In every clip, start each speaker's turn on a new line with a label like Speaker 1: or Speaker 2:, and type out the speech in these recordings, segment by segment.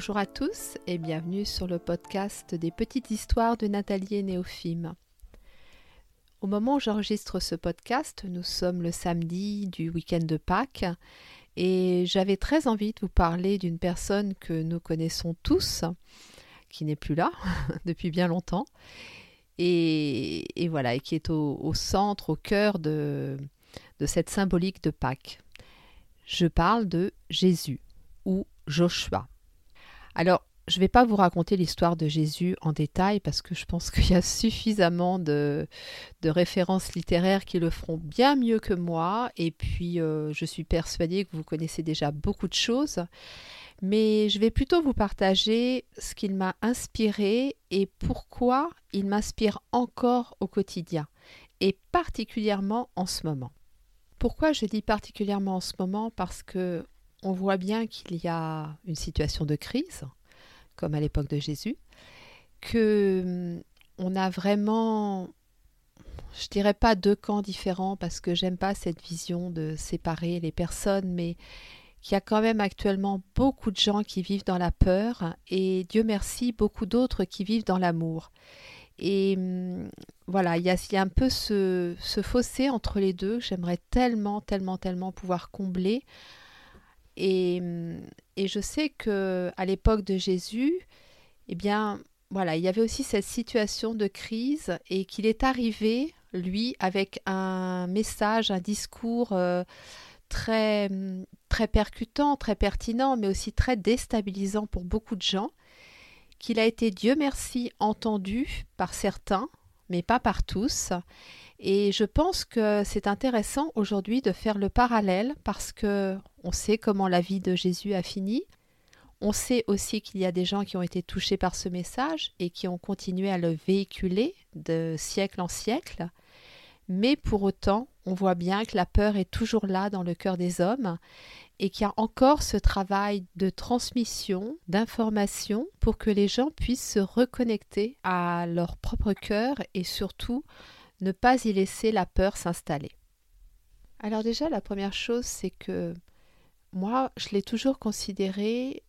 Speaker 1: Bonjour à tous et bienvenue sur le podcast des petites histoires de Nathalie et Néophime. Au moment où j'enregistre ce podcast, nous sommes le samedi du week-end de Pâques et j'avais très envie de vous parler d'une personne que nous connaissons tous, qui n'est plus là depuis bien longtemps, et, voilà, et qui est au, centre, au cœur de, de cette symbolique de Pâques. Je parle de Jésus ou Joshua. Alors, je ne vais pas vous raconter l'histoire de Jésus en détail parce que je pense qu'il y a suffisamment de, références littéraires qui le feront bien mieux que moi. Et puis, euh, je suis persuadée que vous connaissez déjà beaucoup de choses. Mais je vais plutôt vous partager ce qu'il m'a inspiré et pourquoi il m'inspire encore au quotidien, et particulièrement en ce moment. Pourquoi je dis particulièrement en ce moment? Parce que on voit bien qu'il y a une situation de crise, comme à l'époque de Jésus, que hum, on a vraiment, je dirais pas deux camps différents parce que j'aime pas cette vision de séparer les personnes, mais qu'il y a quand même actuellement beaucoup de gens qui vivent dans la peur et Dieu merci beaucoup d'autres qui vivent dans l'amour. Et hum, voilà, il y, a, un peu ce, ce fossé entre les deux que j'aimerais tellement, tellement, tellement pouvoir combler et, je sais que à l'époque de Jésus, eh bien, voilà, il y avait aussi cette situation de crise et qu'il est arrivé, lui, avec un message, un discours euh, très, très percutant, très pertinent, mais aussi très déstabilisant pour beaucoup de gens, qu'il a été, Dieu merci, entendu par certains, mais pas par tous. Et je pense que c'est intéressant aujourd'hui de faire le parallèle parce que on sait comment la vie de Jésus a fini. On sait aussi qu'il y a des gens qui ont été touchés par ce message et qui ont continué à le véhiculer de siècle en siècle. Mais pour autant, on voit bien que la peur est toujours là dans le cœur des hommes et qu'il y a encore ce travail de transmission, d'information pour que les gens puissent se reconnecter à leur propre cœur et surtout ne pas y laisser la peur s'installer. Alors déjà, la première chose, c'est que moi, je l'ai toujours considéré,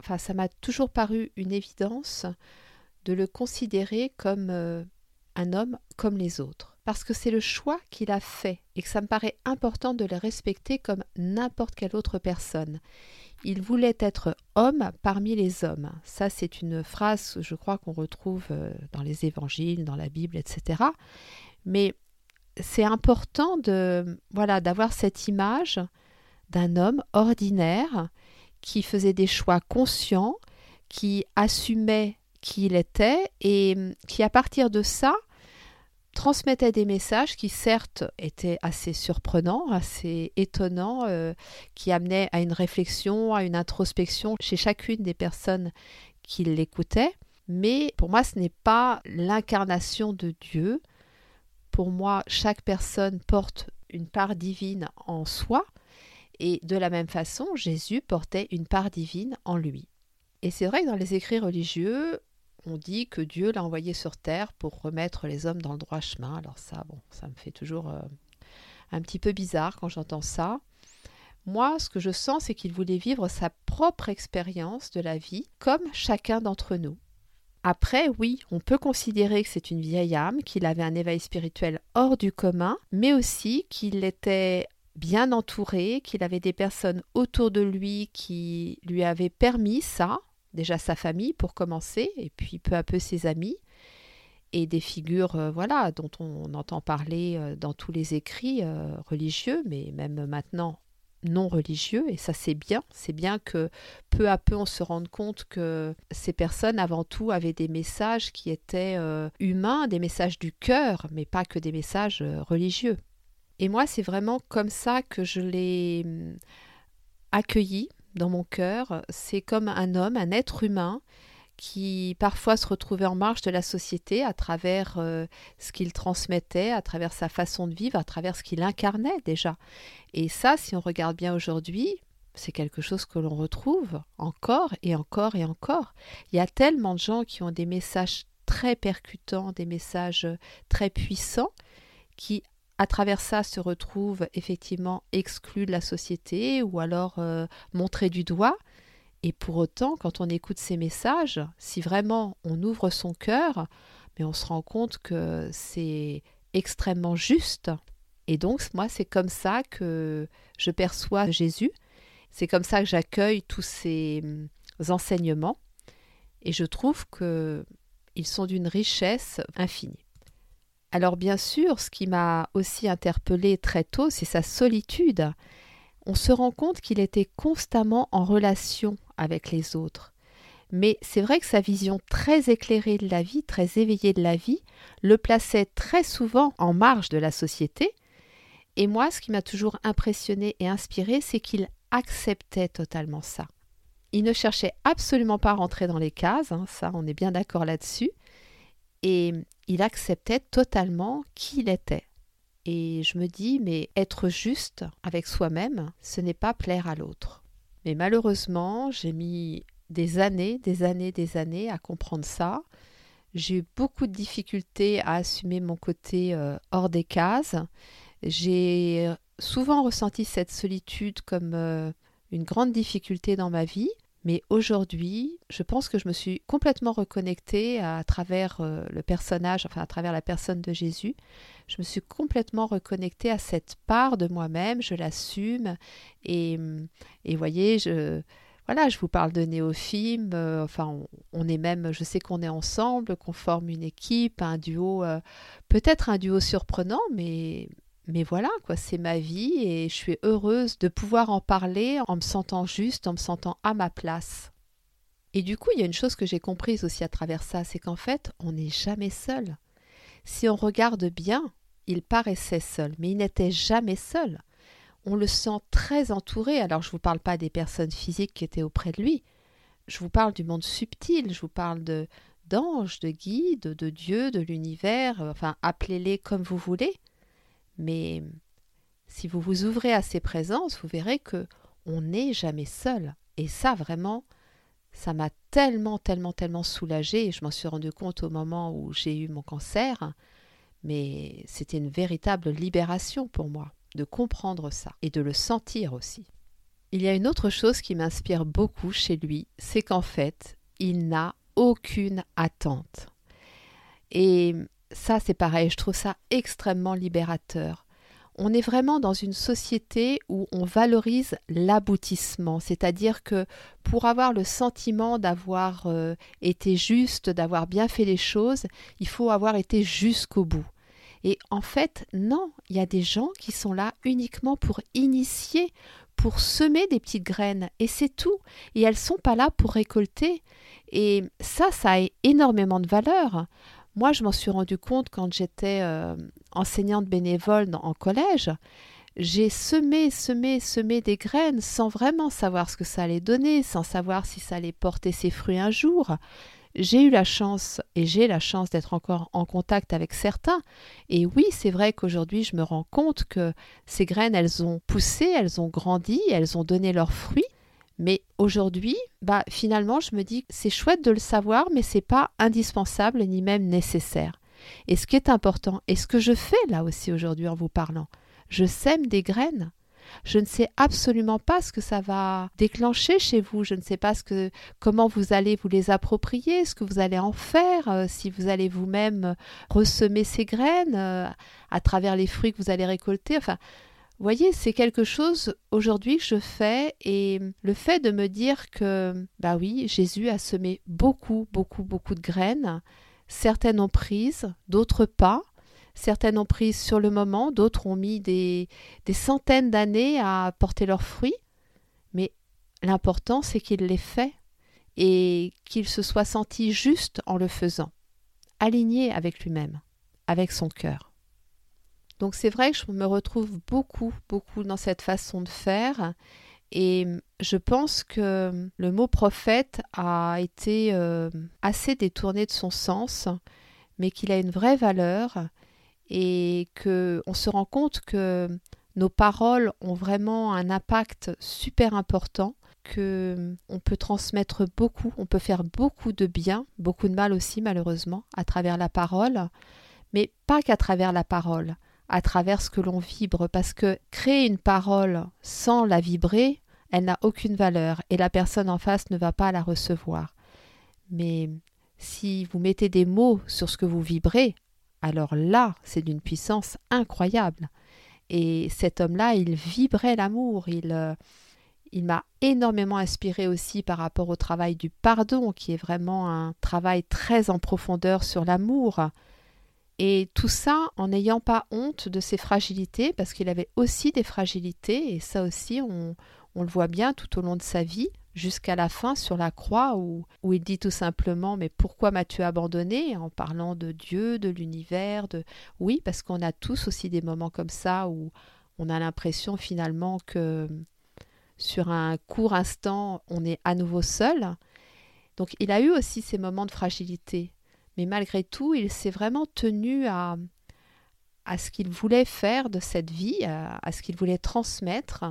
Speaker 1: enfin, ça m'a toujours paru une évidence de le considérer comme euh, un homme comme les autres. Parce que c'est le choix qu'il a fait et que ça me paraît important de le respecter comme n'importe quelle autre personne. Il voulait être homme parmi les hommes. Ça, c'est une phrase, je crois, qu'on retrouve euh, dans les évangiles, dans la Bible, etc. Mais c'est important de voilà d'avoir cette image d'un homme ordinaire qui faisait des choix conscients, qui assumait qui il était et qui à partir de ça transmettait des messages qui certes étaient assez surprenants, assez étonnants, euh, qui amenaient à une réflexion, à une introspection chez chacune des personnes qui l'écoutaient. Mais pour moi, ce n'est pas l'incarnation de Dieu. Pour moi, chaque personne porte une part divine en soi. Et de la même façon, Jésus portait une part divine en lui. Et c'est vrai que dans les écrits religieux, on dit que Dieu l'a envoyé sur terre pour remettre les hommes dans le droit chemin. Alors ça, bon, ça me fait toujours euh, un petit peu bizarre quand j'entends ça. Moi, ce que je sens, c'est qu'il voulait vivre sa propre expérience de la vie, comme chacun d'entre nous. Après, oui, on peut considérer que c'est une vieille âme, qu'il avait un éveil spirituel hors du commun, mais aussi qu'il était bien entouré, qu'il avait des personnes autour de lui qui lui avaient permis ça, déjà sa famille pour commencer, et puis peu à peu ses amis, et des figures euh, voilà dont on entend parler euh, dans tous les écrits euh, religieux, mais même maintenant non religieux, et ça c'est bien, c'est bien que peu à peu on se rende compte que ces personnes avant tout avaient des messages qui étaient humains, des messages du cœur, mais pas que des messages religieux. Et moi c'est vraiment comme ça que je l'ai hum, accueilli dans mon cœur, c'est comme un homme, un être humain qui parfois se retrouvait en marge de la société à travers euh, ce qu'il transmettait, à travers sa façon de vivre, à travers ce qu'il incarnait déjà. Et ça, si on regarde bien aujourd'hui, c'est quelque chose que l'on retrouve encore et encore et encore. Il y a tellement de gens qui ont des messages très percutants, des messages très puissants, qui à travers ça se retrouvent effectivement exclus de la société ou alors euh, montrés du doigt. Et pour autant, quand on écoute ces messages, si vraiment on ouvre son cœur, mais on se rend compte que c'est extrêmement juste. Et donc, moi, c'est comme ça que je perçois Jésus. C'est comme ça que j'accueille tous ces hum, enseignements. Et je trouve qu'ils sont d'une richesse infinie. Alors bien sûr, ce qui m'a aussi interpellée très tôt, c'est sa solitude. On se rend compte qu'il était constamment en relation avec les autres. Mais c'est vrai que sa vision très éclairée de la vie, très éveillée de la vie, le plaçait très souvent en marge de la société. Et moi, ce qui m'a toujours impressionné et inspiré, c'est qu'il acceptait totalement ça. Il ne cherchait absolument pas à rentrer dans les cases, hein, ça on est bien d'accord là-dessus, et il acceptait totalement qui il était. Et je me dis, mais être juste avec soi-même, ce n'est pas plaire à l'autre. Mais malheureusement, j'ai mis des années, des années, des années à comprendre ça. J'ai eu beaucoup de difficultés à assumer mon côté euh, hors des cases. J'ai souvent ressenti cette solitude comme euh, une grande difficulté dans ma vie. Mais aujourd'hui, je pense que je me suis complètement reconnectée à travers euh, le personnage, enfin à travers la personne de Jésus. Je me suis complètement reconnectée à cette part de moi-même, je l'assume. Et, et voyez, je, voilà, je vous parle de Néophime. Euh, enfin, on, est même, je sais qu'on est ensemble, qu'on forme une équipe, un duo, euh, peut-être un duo surprenant, mais mais voilà, quoi, c'est ma vie et je suis heureuse de pouvoir en parler en me sentant juste, en me sentant à ma place. Et du coup, il y a une chose que j'ai comprise aussi à travers ça, c'est qu'en fait, on n'est jamais seul. Si on regarde bien, il paraissait seul, mais il n'était jamais seul. On le sent très entouré. Alors, je ne vous parle pas des personnes physiques qui étaient auprès de lui. Je vous parle du monde subtil, je vous parle de d'anges, de guides, de Dieu, de l'univers, enfin appelez-les comme vous voulez. Mais si vous vous ouvrez à ces présences, vous verrez que on n'est jamais seul. Et ça, vraiment, ça m'a tellement, tellement, tellement soulagée. Je m'en suis rendu compte au moment où j'ai eu mon cancer. Mais c'était une véritable libération pour moi de comprendre ça et de le sentir aussi. Il y a une autre chose qui m'inspire beaucoup chez lui, c'est qu'en fait, il n'a aucune attente. Et ça, c'est pareil, je trouve ça extrêmement libérateur. On est vraiment dans une société où on valorise l'aboutissement, c'est-à-dire que pour avoir le sentiment d'avoir euh, été juste, d'avoir bien fait les choses, il faut avoir été jusqu'au bout. Et en fait, non, il y a des gens qui sont là uniquement pour initier, pour semer des petites graines, et c'est tout. Et elles sont pas là pour récolter. Et ça, ça a énormément de valeur. Moi, je m'en suis rendu compte quand j'étais euh, enseignante bénévole en collège. J'ai semé, semé, semé des graines sans vraiment savoir ce que ça allait donner, sans savoir si ça allait porter ses fruits un jour. J'ai eu la chance et j'ai la chance d'être encore en contact avec certains. Et oui, c'est vrai qu'aujourd'hui, je me rends compte que ces graines, elles ont poussé, elles ont grandi, elles ont donné leurs fruits. Mais aujourd'hui, bah finalement, je me dis que c'est chouette de le savoir, mais c'est pas indispensable ni même nécessaire. Et ce qui est important, et ce que je fais là aussi aujourd'hui en vous parlant, je sème des graines. Je ne sais absolument pas ce que ça va déclencher chez vous. Je ne sais pas ce que, comment vous allez vous les approprier, ce que vous allez en faire, euh, si vous allez vous-même ressemer ces graines euh, à travers les fruits que vous allez récolter. Enfin, voyez, c'est quelque chose aujourd'hui que je fais et le fait de me dire que, bah oui, Jésus a semé beaucoup, beaucoup, beaucoup de graines. Certaines ont prises, d'autres pas. Certaines ont pris sur le moment, d'autres ont mis des, des centaines d'années à porter leurs fruits. Mais l'important, c'est qu'il les fait et qu'il se soit senti juste en le faisant, aligné avec lui-même, avec son cœur. Donc c'est vrai que je me retrouve beaucoup, beaucoup dans cette façon de faire et je pense que le mot prophète a été euh, assez détourné de son sens, mais qu'il a une vraie valeur et que on se rend compte que nos paroles ont vraiment un impact super important, que on peut transmettre beaucoup, on peut faire beaucoup de bien, beaucoup de mal aussi malheureusement à travers la parole, mais pas qu'à travers la parole, à travers ce que l'on vibre, parce que créer une parole sans la vibrer, elle n'a aucune valeur et la personne en face ne va pas la recevoir. Mais si vous mettez des mots sur ce que vous vibrez, alors là, c'est d'une puissance incroyable. Et cet homme-là, il vibrait l'amour, il, euh, il m'a énormément inspiré aussi par rapport au travail du pardon, qui est vraiment un travail très en profondeur sur l'amour. Et tout ça en n'ayant pas honte de ses fragilités, parce qu'il avait aussi des fragilités, et ça aussi, on, le voit bien tout au long de sa vie, jusqu'à la fin sur la croix où, où il dit tout simplement Mais pourquoi m'as-tu abandonné? en parlant de Dieu, de l'univers, de. Oui, parce qu'on a tous aussi des moments comme ça où on a l'impression finalement que sur un court instant, on est à nouveau seul. Donc il a eu aussi ces moments de fragilité. Mais malgré tout, il s'est vraiment tenu à, à ce qu'il voulait faire de cette vie, à ce qu'il voulait transmettre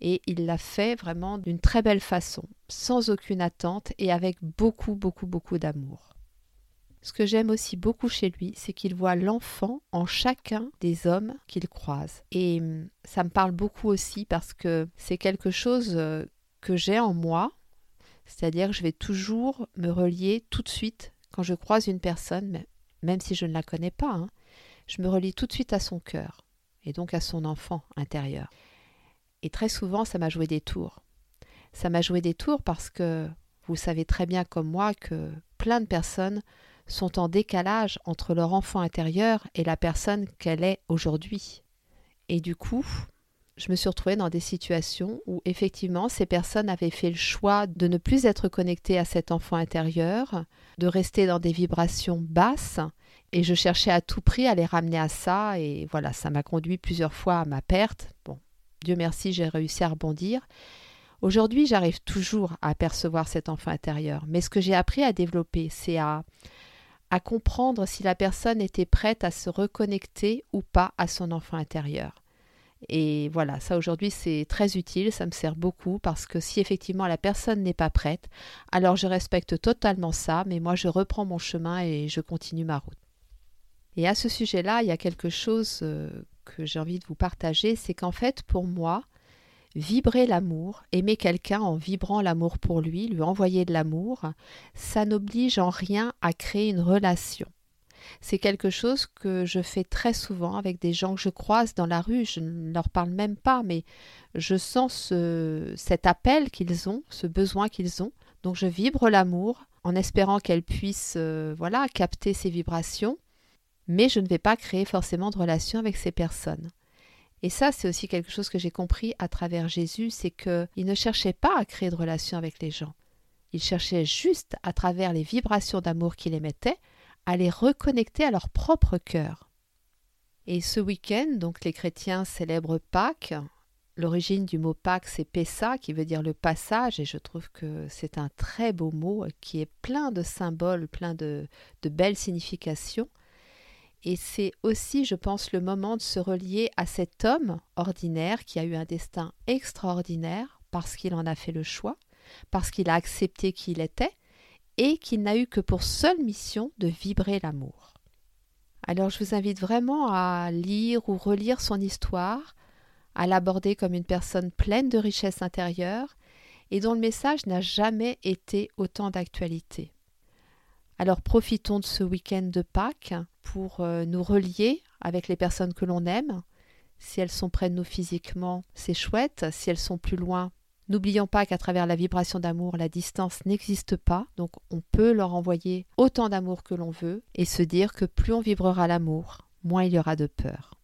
Speaker 1: et il l'a fait vraiment d'une très belle façon, sans aucune attente et avec beaucoup, beaucoup, beaucoup d'amour. Ce que j'aime aussi beaucoup chez lui, c'est qu'il voit l'enfant en chacun des hommes qu'il croise. Et hum, ça me parle beaucoup aussi parce que c'est quelque chose euh, que j'ai en moi, c'est-à-dire que je vais toujours me relier tout de suite quand je croise une personne, même si je ne la connais pas, hein, je me relie tout de suite à son cœur et donc à son enfant intérieur. Et très souvent, ça m'a joué des tours. Ça m'a joué des tours parce que vous savez très bien comme moi que plein de personnes sont en décalage entre leur enfant intérieur et la personne qu'elle est aujourd'hui. Et du coup, je me suis retrouvée dans des situations où effectivement ces personnes avaient fait le choix de ne plus être connectées à cet enfant intérieur, de rester dans des vibrations basses, et je cherchais à tout prix à les ramener à ça, et voilà, ça m'a conduit plusieurs fois à ma perte. Bon, Dieu merci, j'ai réussi à rebondir. Aujourd'hui, j'arrive toujours à apercevoir cet enfant intérieur, mais ce que j'ai appris à développer, c'est à, à comprendre si la personne était prête à se reconnecter ou pas à son enfant intérieur. Et voilà, ça aujourd'hui c'est très utile, ça me sert beaucoup parce que si effectivement la personne n'est pas prête, alors je respecte totalement ça, mais moi je reprends mon chemin et je continue ma route. Et à ce sujet-là, il y a quelque chose euh, que j'ai envie de vous partager, c'est qu'en fait, pour moi, vibrer l'amour, aimer quelqu'un en vibrant l'amour pour lui, lui envoyer de l'amour, ça n'oblige en rien à créer une relation. C'est quelque chose que je fais très souvent avec des gens que je croise dans la rue, je ne leur parle même pas, mais je sens ce, cet appel qu'ils ont, ce besoin qu'ils ont. Donc je vibre l'amour en espérant qu'elles puissent euh, voilà, capter ces vibrations mais je ne vais pas créer forcément de relation avec ces personnes. Et ça, c'est aussi quelque chose que j'ai compris à travers Jésus, c'est qu'il ne cherchait pas à créer de relation avec les gens. Il cherchait juste, à travers les vibrations d'amour qu'il émettait, à les reconnecter à leur propre cœur. Et ce week-end, donc les chrétiens célèbrent Pâques. L'origine du mot Pâques, c'est Pessa, qui veut dire le passage, et je trouve que c'est un très beau mot qui est plein de symboles, plein de, de belles significations. Et c'est aussi, je pense, le moment de se relier à cet homme ordinaire qui a eu un destin extraordinaire parce qu'il en a fait le choix, parce qu'il a accepté qui il était, et qu'il n'a eu que pour seule mission de vibrer l'amour. Alors je vous invite vraiment à lire ou relire son histoire, à l'aborder comme une personne pleine de richesse intérieure et dont le message n'a jamais été autant d'actualité. Alors profitons de ce week-end de Pâques pour euh, nous relier avec les personnes que l'on aime. Si elles sont près de nous physiquement, c'est chouette. Si elles sont plus loin, n'oublions pas qu'à travers la vibration d'amour, la distance n'existe pas. Donc on peut leur envoyer autant d'amour que l'on veut et se dire que plus on vibrera l'amour, moins il y aura de peur.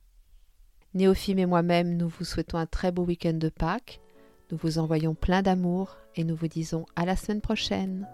Speaker 1: Néophime et moi-même, nous vous souhaitons un très beau week-end de Pâques. Nous vous envoyons plein d'amour et nous vous disons à la semaine prochaine.